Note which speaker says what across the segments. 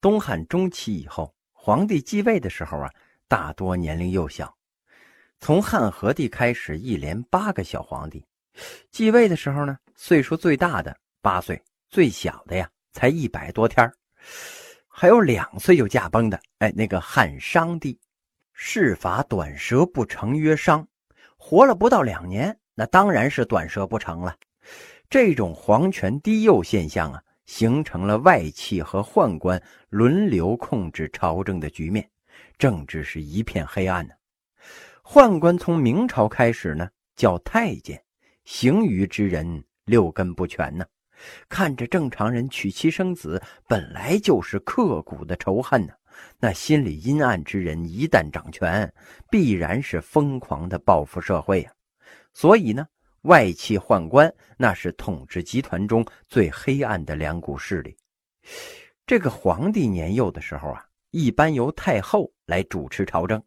Speaker 1: 东汉中期以后，皇帝继位的时候啊，大多年龄幼小。从汉和帝开始，一连八个小皇帝继位的时候呢，岁数最大的八岁，最小的呀才一百多天还有两岁就驾崩的，哎，那个汉商帝，谥法短舌不成曰商，活了不到两年，那当然是短舌不成了。这种皇权低幼现象啊。形成了外戚和宦官轮流控制朝政的局面，政治是一片黑暗呢。宦官从明朝开始呢，叫太监，行于之人六根不全呢。看着正常人娶妻生子，本来就是刻骨的仇恨呢。那心里阴暗之人一旦掌权，必然是疯狂的报复社会啊。所以呢。外戚宦官，那是统治集团中最黑暗的两股势力。这个皇帝年幼的时候啊，一般由太后来主持朝政。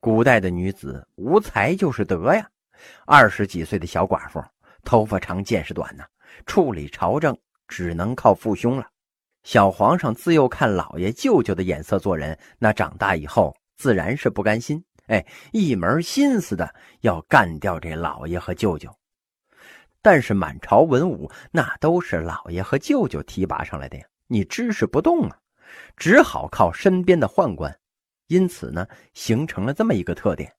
Speaker 1: 古代的女子无才就是德呀。二十几岁的小寡妇，头发长见识短呢，处理朝政只能靠父兄了。小皇上自幼看老爷舅舅的眼色做人，那长大以后自然是不甘心。哎，一门心思的要干掉这老爷和舅舅，但是满朝文武那都是老爷和舅舅提拔上来的呀，你支持不动啊，只好靠身边的宦官。因此呢，形成了这么一个特点：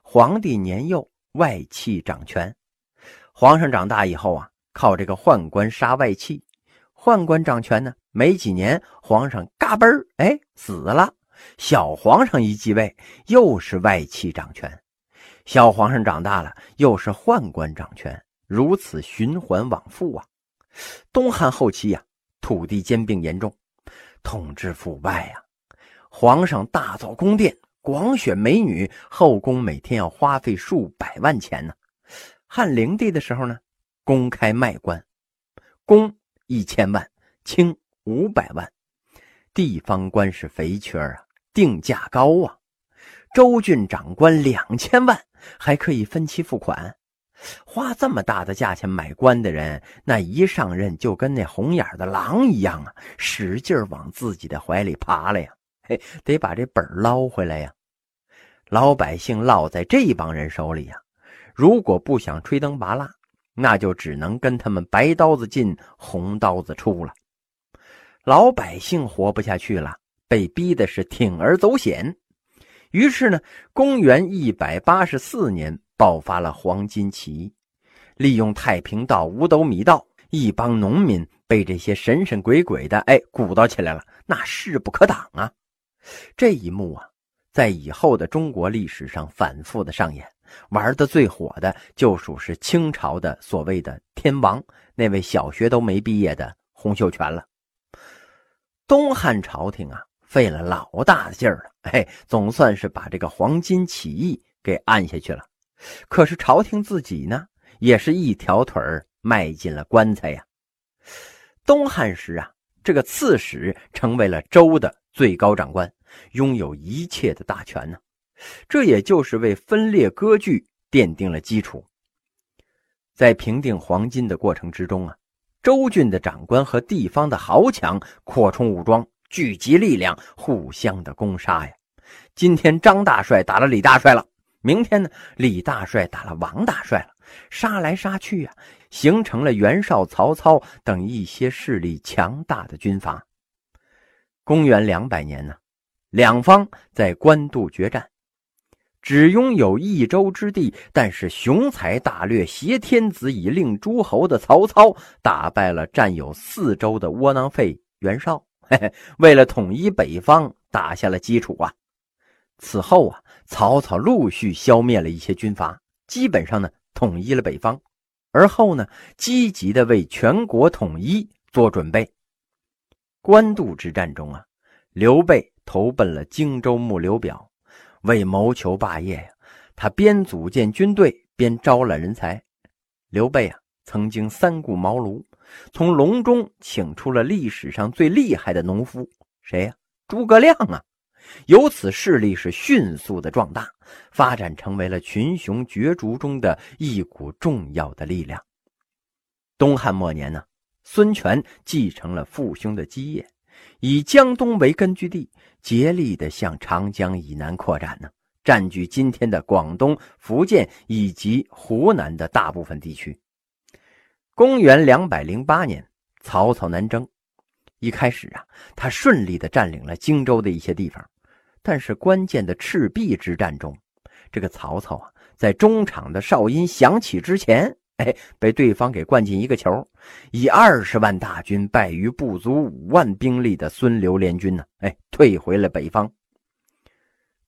Speaker 1: 皇帝年幼，外戚掌权；皇上长大以后啊，靠这个宦官杀外戚；宦官掌权呢，没几年，皇上嘎嘣儿，哎，死了。小皇上一继位，又是外戚掌权；小皇上长大了，又是宦官掌权，如此循环往复啊。东汉后期呀，土地兼并严重，统治腐败呀。皇上大造宫殿，广选美女，后宫每天要花费数百万钱呢。汉灵帝的时候呢，公开卖官，公一千万，卿五百万，地方官是肥缺啊。定价高啊，州郡长官两千万，还可以分期付款。花这么大的价钱买官的人，那一上任就跟那红眼的狼一样啊，使劲往自己的怀里爬了呀！嘿，得把这本捞回来呀！老百姓落在这帮人手里呀，如果不想吹灯拔蜡，那就只能跟他们白刀子进，红刀子出了。老百姓活不下去了。被逼的是铤而走险，于是呢，公元一百八十四年爆发了黄巾起义，利用太平道、五斗米道，一帮农民被这些神神鬼鬼的哎鼓捣起来了，那势不可挡啊！这一幕啊，在以后的中国历史上反复的上演，玩的最火的就属是清朝的所谓的天王，那位小学都没毕业的洪秀全了。东汉朝廷啊。费了老大的劲儿了，哎，总算是把这个黄巾起义给按下去了。可是朝廷自己呢，也是一条腿儿迈进了棺材呀。东汉时啊，这个刺史成为了州的最高长官，拥有一切的大权呢。这也就是为分裂割据奠定了基础。在平定黄巾的过程之中啊，州郡的长官和地方的豪强扩充武装。聚集力量，互相的攻杀呀！今天张大帅打了李大帅了，明天呢，李大帅打了王大帅了，杀来杀去呀，形成了袁绍、曹操等一些势力强大的军阀。公元两百年呢，两方在官渡决战，只拥有一州之地，但是雄才大略、挟天子以令诸侯的曹操，打败了占有四州的窝囊废袁绍。为了统一北方，打下了基础啊。此后啊，曹操陆续消灭了一些军阀，基本上呢统一了北方。而后呢，积极的为全国统一做准备。官渡之战中啊，刘备投奔了荆州牧刘表，为谋求霸业呀，他边组建军队边招揽人才。刘备啊，曾经三顾茅庐。从隆中请出了历史上最厉害的农夫，谁呀？诸葛亮啊！由此势力是迅速的壮大，发展成为了群雄角逐中的一股重要的力量。东汉末年呢，孙权继承了父兄的基业，以江东为根据地，竭力的向长江以南扩展呢，占据今天的广东、福建以及湖南的大部分地区。公元两百零八年，曹操南征，一开始啊，他顺利的占领了荆州的一些地方，但是关键的赤壁之战中，这个曹操啊，在中场的哨音响起之前。哎，被对方给灌进一个球，以二十万大军败于不足五万兵力的孙刘联军呢，哎，退回了北方。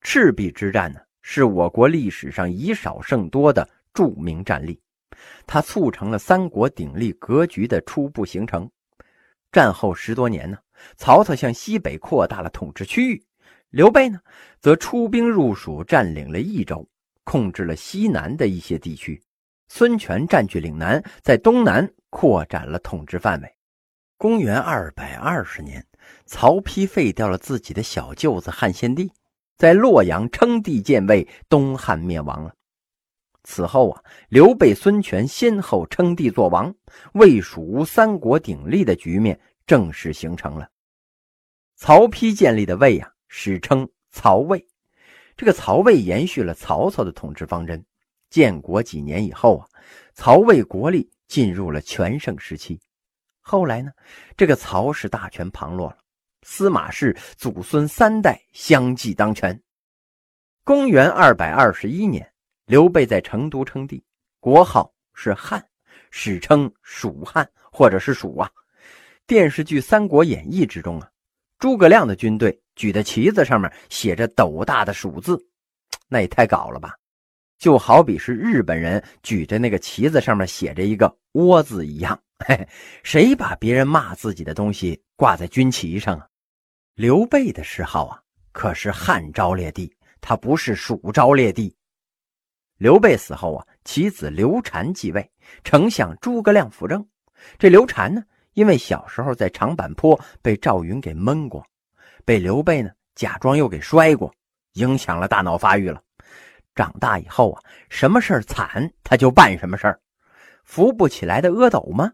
Speaker 1: 赤壁之战呢，是我国历史上以少胜多的著名战例，它促成了三国鼎立格局的初步形成。战后十多年呢，曹操向西北扩大了统治区域，刘备呢，则出兵入蜀，占领了益州，控制了西南的一些地区。孙权占据岭南，在东南扩展了统治范围。公元二百二十年，曹丕废掉了自己的小舅子汉献帝，在洛阳称帝建位，东汉灭亡了。此后啊，刘备、孙权先后称帝做王，魏、蜀、吴三国鼎立的局面正式形成了。曹丕建立的魏啊，史称曹魏。这个曹魏延续了曹操的统治方针。建国几年以后啊，曹魏国力进入了全盛时期。后来呢，这个曹氏大权旁落了，司马氏祖孙三代相继当权。公元二百二十一年，刘备在成都称帝，国号是汉，史称蜀汉或者是蜀啊。电视剧《三国演义》之中啊，诸葛亮的军队举的旗子上面写着斗大的“蜀”字，那也太搞了吧！就好比是日本人举着那个旗子，上面写着一个“倭”字一样。嘿，谁把别人骂自己的东西挂在军旗上啊？刘备的谥号啊，可是汉昭烈帝，他不是蜀昭烈帝。刘备死后啊，其子刘禅继位，丞相诸葛亮辅政。这刘禅呢，因为小时候在长坂坡被赵云给闷过，被刘备呢假装又给摔过，影响了大脑发育了。长大以后啊，什么事儿惨他就办什么事儿，扶不起来的阿斗吗？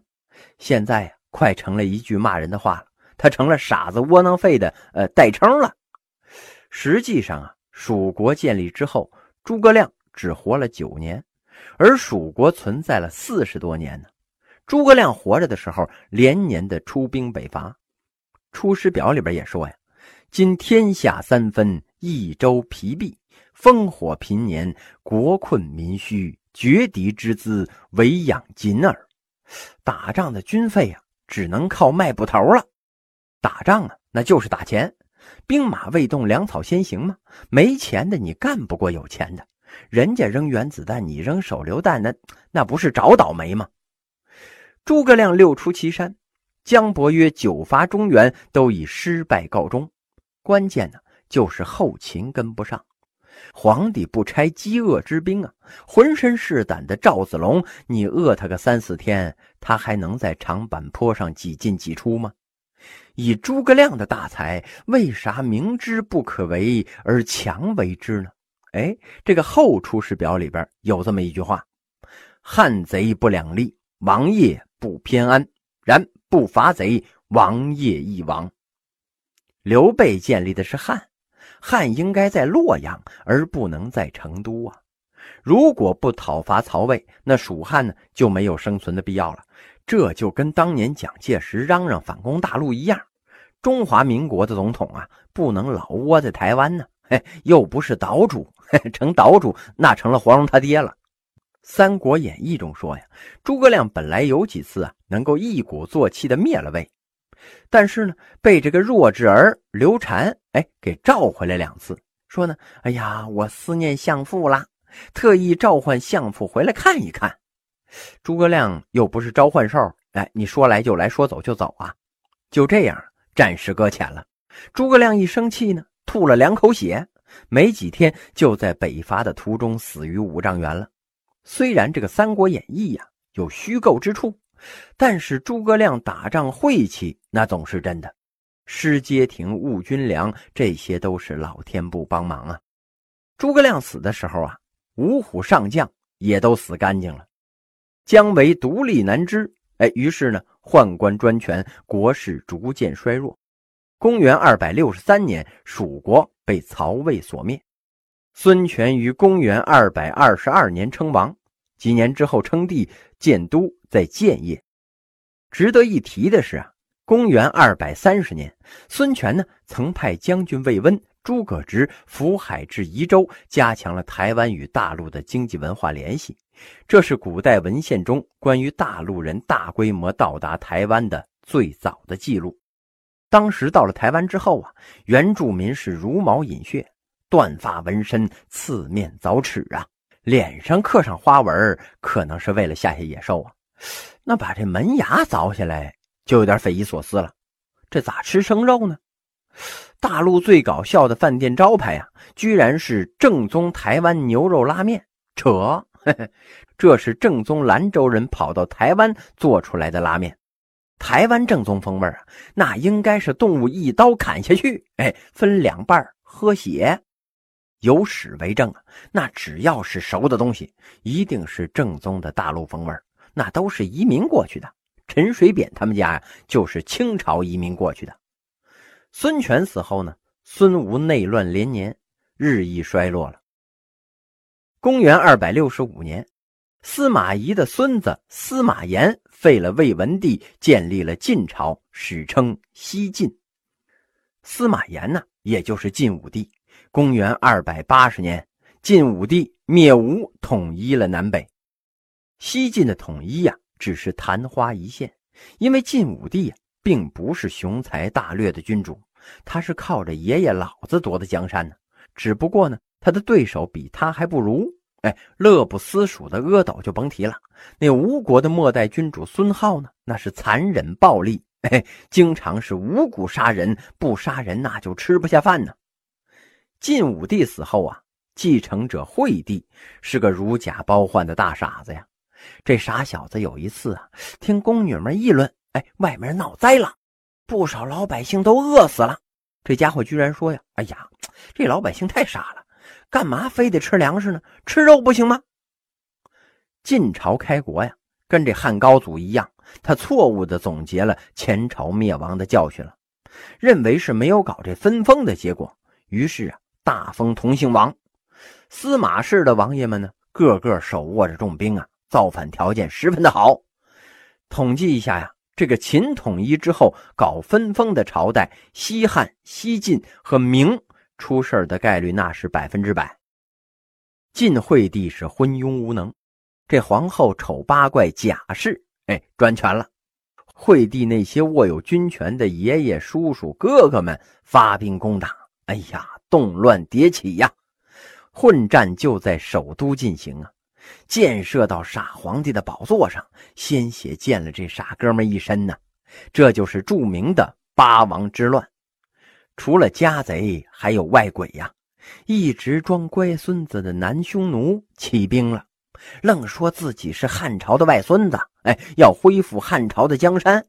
Speaker 1: 现在呀，快成了一句骂人的话了。他成了傻子窝囊废的呃代称了。实际上啊，蜀国建立之后，诸葛亮只活了九年，而蜀国存在了四十多年呢。诸葛亮活着的时候，连年的出兵北伐，《出师表》里边也说呀：“今天下三分，益州疲弊。”烽火频年，国困民虚，绝敌之资，唯养锦耳。打仗的军费啊，只能靠卖布头了。打仗啊，那就是打钱。兵马未动，粮草先行嘛。没钱的你干不过有钱的。人家扔原子弹，你扔手榴弹，那那不是找倒霉吗？诸葛亮六出祁山，姜伯约九伐中原，都以失败告终。关键呢，就是后勤跟不上。皇帝不拆饥饿之兵啊！浑身是胆的赵子龙，你饿他个三四天，他还能在长坂坡上几进几出吗？以诸葛亮的大才，为啥明知不可为而强为之呢？哎，这个《后出师表》里边有这么一句话：“汉贼不两立，王业不偏安。然不伐贼，王业亦亡。”刘备建立的是汉。汉应该在洛阳，而不能在成都啊！如果不讨伐曹魏，那蜀汉呢就没有生存的必要了。这就跟当年蒋介石嚷嚷反攻大陆一样，中华民国的总统啊，不能老窝在台湾呢。嘿，又不是岛主，成岛主那成了黄蓉他爹了。《三国演义》中说呀，诸葛亮本来有几次啊，能够一鼓作气的灭了魏。但是呢，被这个弱智儿刘禅哎给召回来两次，说呢，哎呀，我思念相父啦，特意召唤相父回来看一看。诸葛亮又不是召唤兽，哎，你说来就来，说走就走啊。就这样，战事搁浅了。诸葛亮一生气呢，吐了两口血，没几天就在北伐的途中死于五丈原了。虽然这个《三国演义》呀有虚构之处。但是诸葛亮打仗晦气，那总是真的。失街亭、误军粮，这些都是老天不帮忙啊。诸葛亮死的时候啊，五虎上将也都死干净了，姜维独立难支。哎，于是呢，宦官专权，国势逐渐衰弱。公元二百六十三年，蜀国被曹魏所灭。孙权于公元二百二十二年称王，几年之后称帝，建都在建业。值得一提的是啊，公元二百三十年，孙权呢曾派将军魏温、诸葛直浮海至宜州，加强了台湾与大陆的经济文化联系。这是古代文献中关于大陆人大规模到达台湾的最早的记录。当时到了台湾之后啊，原住民是茹毛饮血，断发纹身，刺面凿齿啊，脸上刻上花纹，可能是为了吓吓野兽啊。那把这门牙凿下来，就有点匪夷所思了。这咋吃生肉呢？大陆最搞笑的饭店招牌啊，居然是正宗台湾牛肉拉面，扯！这是正宗兰州人跑到台湾做出来的拉面。台湾正宗风味啊，那应该是动物一刀砍下去，哎，分两半喝血。有史为证啊，那只要是熟的东西，一定是正宗的大陆风味那都是移民过去的。陈水扁他们家呀，就是清朝移民过去的。孙权死后呢，孙吴内乱连年，日益衰落了。公元二百六十五年。司马懿的孙子司马炎废了魏文帝，建立了晋朝，史称西晋。司马炎呢，也就是晋武帝。公元二百八十年，晋武帝灭吴，统一了南北。西晋的统一呀，只是昙花一现，因为晋武帝呀，并不是雄才大略的君主，他是靠着爷爷老子夺的江山呢。只不过呢，他的对手比他还不如。哎，乐不思蜀的阿斗就甭提了。那吴国的末代君主孙浩呢？那是残忍暴力，哎，经常是无故杀人，不杀人那就吃不下饭呢。晋武帝死后啊，继承者惠帝是个如假包换的大傻子呀。这傻小子有一次啊，听宫女们议论，哎，外面闹灾了，不少老百姓都饿死了。这家伙居然说呀：“哎呀，这老百姓太傻了。”干嘛非得吃粮食呢？吃肉不行吗？晋朝开国呀，跟这汉高祖一样，他错误的总结了前朝灭亡的教训了，认为是没有搞这分封的结果，于是啊，大封同姓王。司马氏的王爷们呢，个个手握着重兵啊，造反条件十分的好。统计一下呀，这个秦统一之后搞分封的朝代，西汉、西晋和明。出事的概率那是百分之百。晋惠帝是昏庸无能，这皇后丑八怪贾氏，哎，专权了。惠帝那些握有军权的爷爷、叔叔、哥哥们发兵攻打，哎呀，动乱迭起呀！混战就在首都进行啊，箭射到傻皇帝的宝座上，鲜血溅了这傻哥们一身呢。这就是著名的八王之乱。除了家贼，还有外鬼呀！一直装乖孙子的南匈奴起兵了，愣说自己是汉朝的外孙子，哎，要恢复汉朝的江山。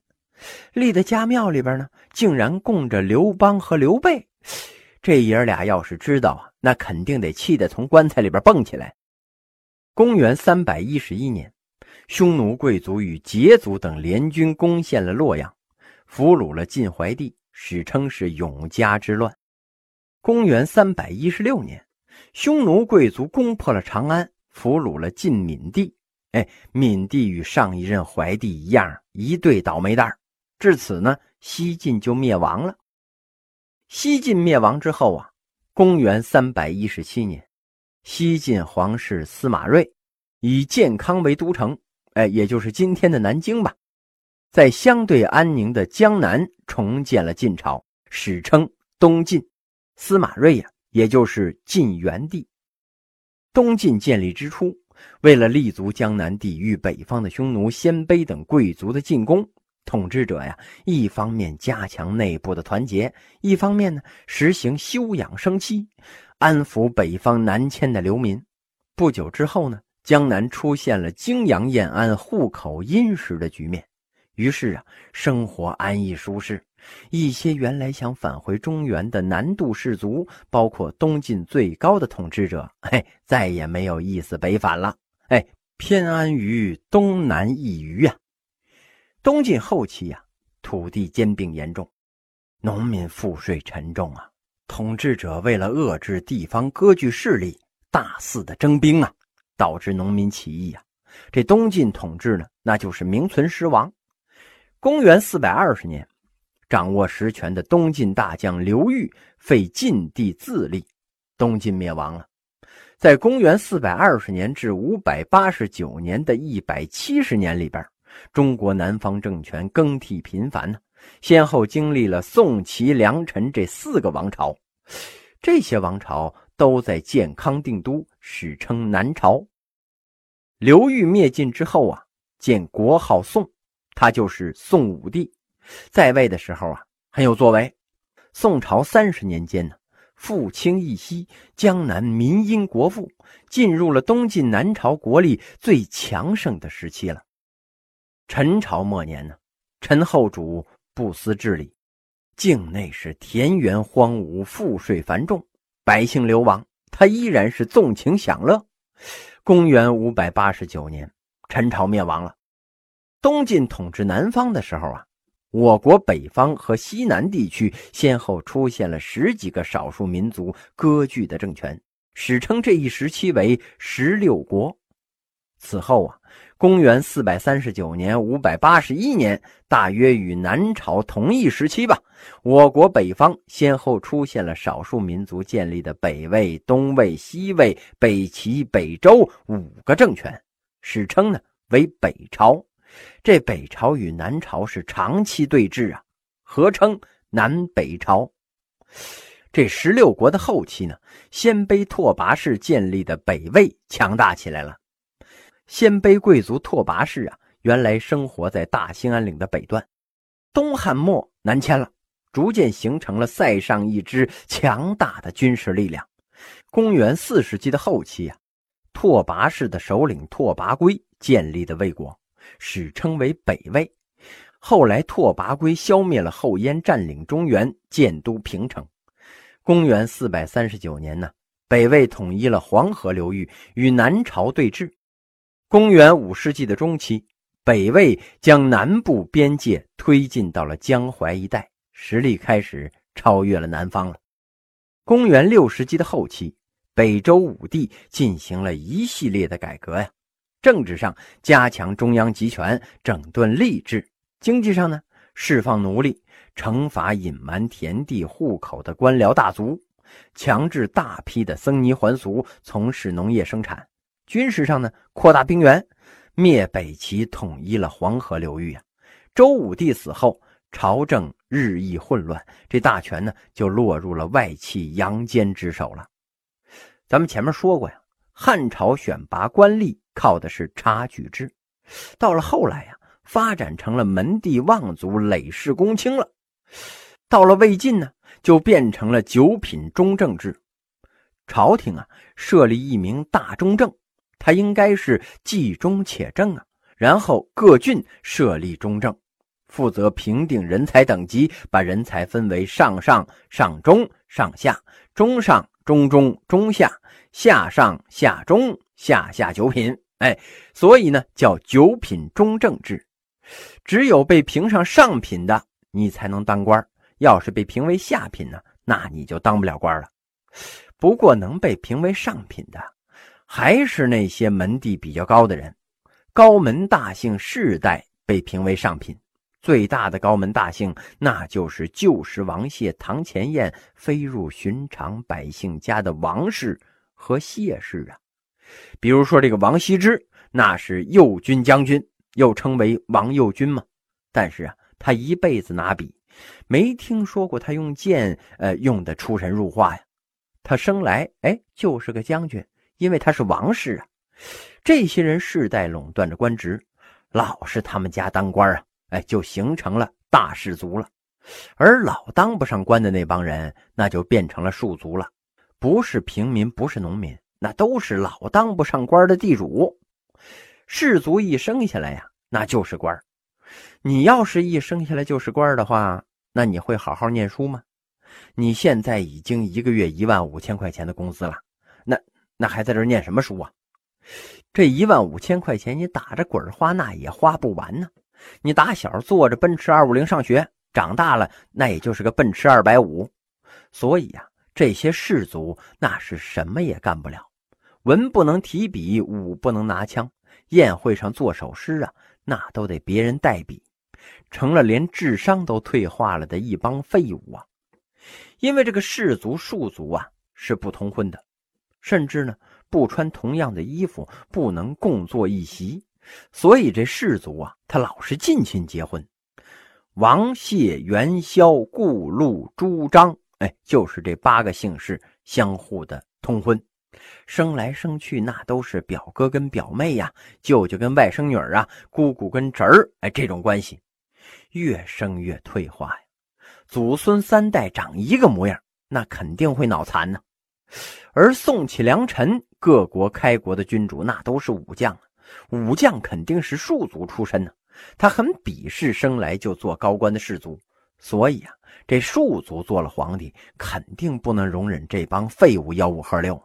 Speaker 1: 立的家庙里边呢，竟然供着刘邦和刘备。这爷俩要是知道啊，那肯定得气得从棺材里边蹦起来。公元三百一十一年，匈奴贵族与羯族等联军攻陷了洛阳，俘虏了晋怀帝。史称是永嘉之乱。公元三百一十六年，匈奴贵族攻破了长安，俘虏了晋闵帝。哎，闵帝与上一任怀帝一样，一对倒霉蛋至此呢，西晋就灭亡了。西晋灭亡之后啊，公元三百一十七年，西晋皇室司马睿以建康为都城，哎，也就是今天的南京吧。在相对安宁的江南重建了晋朝，史称东晋。司马睿呀，也就是晋元帝。东晋建立之初，为了立足江南，抵御北方的匈奴、鲜卑等贵族的进攻，统治者呀，一方面加强内部的团结，一方面呢，实行休养生息，安抚北方南迁的流民。不久之后呢，江南出现了泾阳燕安、户口殷实的局面。于是啊，生活安逸舒适，一些原来想返回中原的南渡士族，包括东晋最高的统治者，嘿，再也没有意思北返了，哎，偏安于东南一隅啊。东晋后期呀，土地兼并严重，农民赋税沉重啊，统治者为了遏制地方割据势力，大肆的征兵啊，导致农民起义啊。这东晋统治呢，那就是名存实亡。公元四百二十年，掌握实权的东晋大将刘裕废晋帝自立，东晋灭亡了。在公元四百二十年至五百八十九年的一百七十年里边，中国南方政权更替频繁呢。先后经历了宋、齐、梁、陈这四个王朝，这些王朝都在建康定都，史称南朝。刘裕灭晋之后啊，建国号宋，他就是宋武帝。在位的时候啊，很有作为。宋朝三十年间呢，富清一息，江南民殷国富，进入了东晋南朝国力最强盛的时期了。陈朝末年呢，陈后主。不思治理，境内是田园荒芜，赋税繁重，百姓流亡，他依然是纵情享乐。公元五百八十九年，陈朝灭亡了。东晋统治南方的时候啊，我国北方和西南地区先后出现了十几个少数民族割据的政权，史称这一时期为十六国。此后啊。公元四百三十九年、五百八十一年，大约与南朝同一时期吧。我国北方先后出现了少数民族建立的北魏、东魏、西魏、北齐、北周五个政权，史称呢为北朝。这北朝与南朝是长期对峙啊，合称南北朝。这十六国的后期呢，鲜卑拓跋氏建立的北魏强大起来了。鲜卑贵族拓跋氏啊，原来生活在大兴安岭的北端，东汉末南迁了，逐渐形成了塞上一支强大的军事力量。公元四世纪的后期啊，拓跋氏的首领拓跋圭建立的魏国，史称为北魏。后来拓跋圭消灭了后燕，占领中原，建都平城。公元四百三十九年呢，北魏统一了黄河流域，与南朝对峙。公元五世纪的中期，北魏将南部边界推进到了江淮一带，实力开始超越了南方了。公元六世纪的后期，北周武帝进行了一系列的改革呀，政治上加强中央集权，整顿吏治；经济上呢，释放奴隶，惩罚隐瞒田地户口的官僚大族，强制大批的僧尼还俗，从事农业生产。军事上呢，扩大兵源，灭北齐，统一了黄河流域啊。周武帝死后，朝政日益混乱，这大权呢就落入了外戚杨坚之手了。咱们前面说过呀，汉朝选拔官吏靠的是察举制，到了后来呀，发展成了门第望族、累世公卿了。到了魏晋呢，就变成了九品中正制，朝廷啊设立一名大中正。他应该是既中且正啊，然后各郡设立中正，负责评定人才等级，把人才分为上上、上中、上下、中上、中中、中下、下上、下中、下下九品。哎，所以呢叫九品中正制。只有被评上上品的，你才能当官；要是被评为下品呢，那你就当不了官了。不过能被评为上品的。还是那些门第比较高的人，高门大姓世代被评为上品。最大的高门大姓，那就是旧时王谢、堂前燕飞入寻常百姓家的王氏和谢氏啊。比如说这个王羲之，那是右军将军，又称为王右军嘛。但是啊，他一辈子拿笔，没听说过他用剑，呃，用的出神入化呀。他生来哎，就是个将军。因为他是王室啊，这些人世代垄断着官职，老是他们家当官啊，哎，就形成了大氏族了。而老当不上官的那帮人，那就变成了庶族了，不是平民，不是农民，那都是老当不上官的地主。士族一生下来呀，那就是官你要是一生下来就是官的话，那你会好好念书吗？你现在已经一个月一万五千块钱的工资了，那。那还在这念什么书啊？这一万五千块钱你打着滚花，那也花不完呢。你打小坐着奔驰二五零上学，长大了那也就是个奔驰二百五。所以呀，这些士族那是什么也干不了，文不能提笔，武不能拿枪，宴会上做首诗啊，那都得别人代笔，成了连智商都退化了的一帮废物啊！因为这个士族庶族啊是不通婚的，甚至呢不穿同样的衣服，不能共坐一席，所以这士族啊他老是近亲结婚。王谢元宵顾陆朱张，哎，就是这八个姓氏相互的通婚，生来生去那都是表哥跟表妹呀，舅舅跟外甥女儿啊，姑姑跟侄儿，哎，这种关系越生越退化呀。祖孙三代长一个模样，那肯定会脑残呢。而宋启良臣，各国开国的君主，那都是武将啊，武将肯定是庶族出身呢。他很鄙视生来就做高官的士族，所以啊，这庶族做了皇帝，肯定不能容忍这帮废物吆五喝六。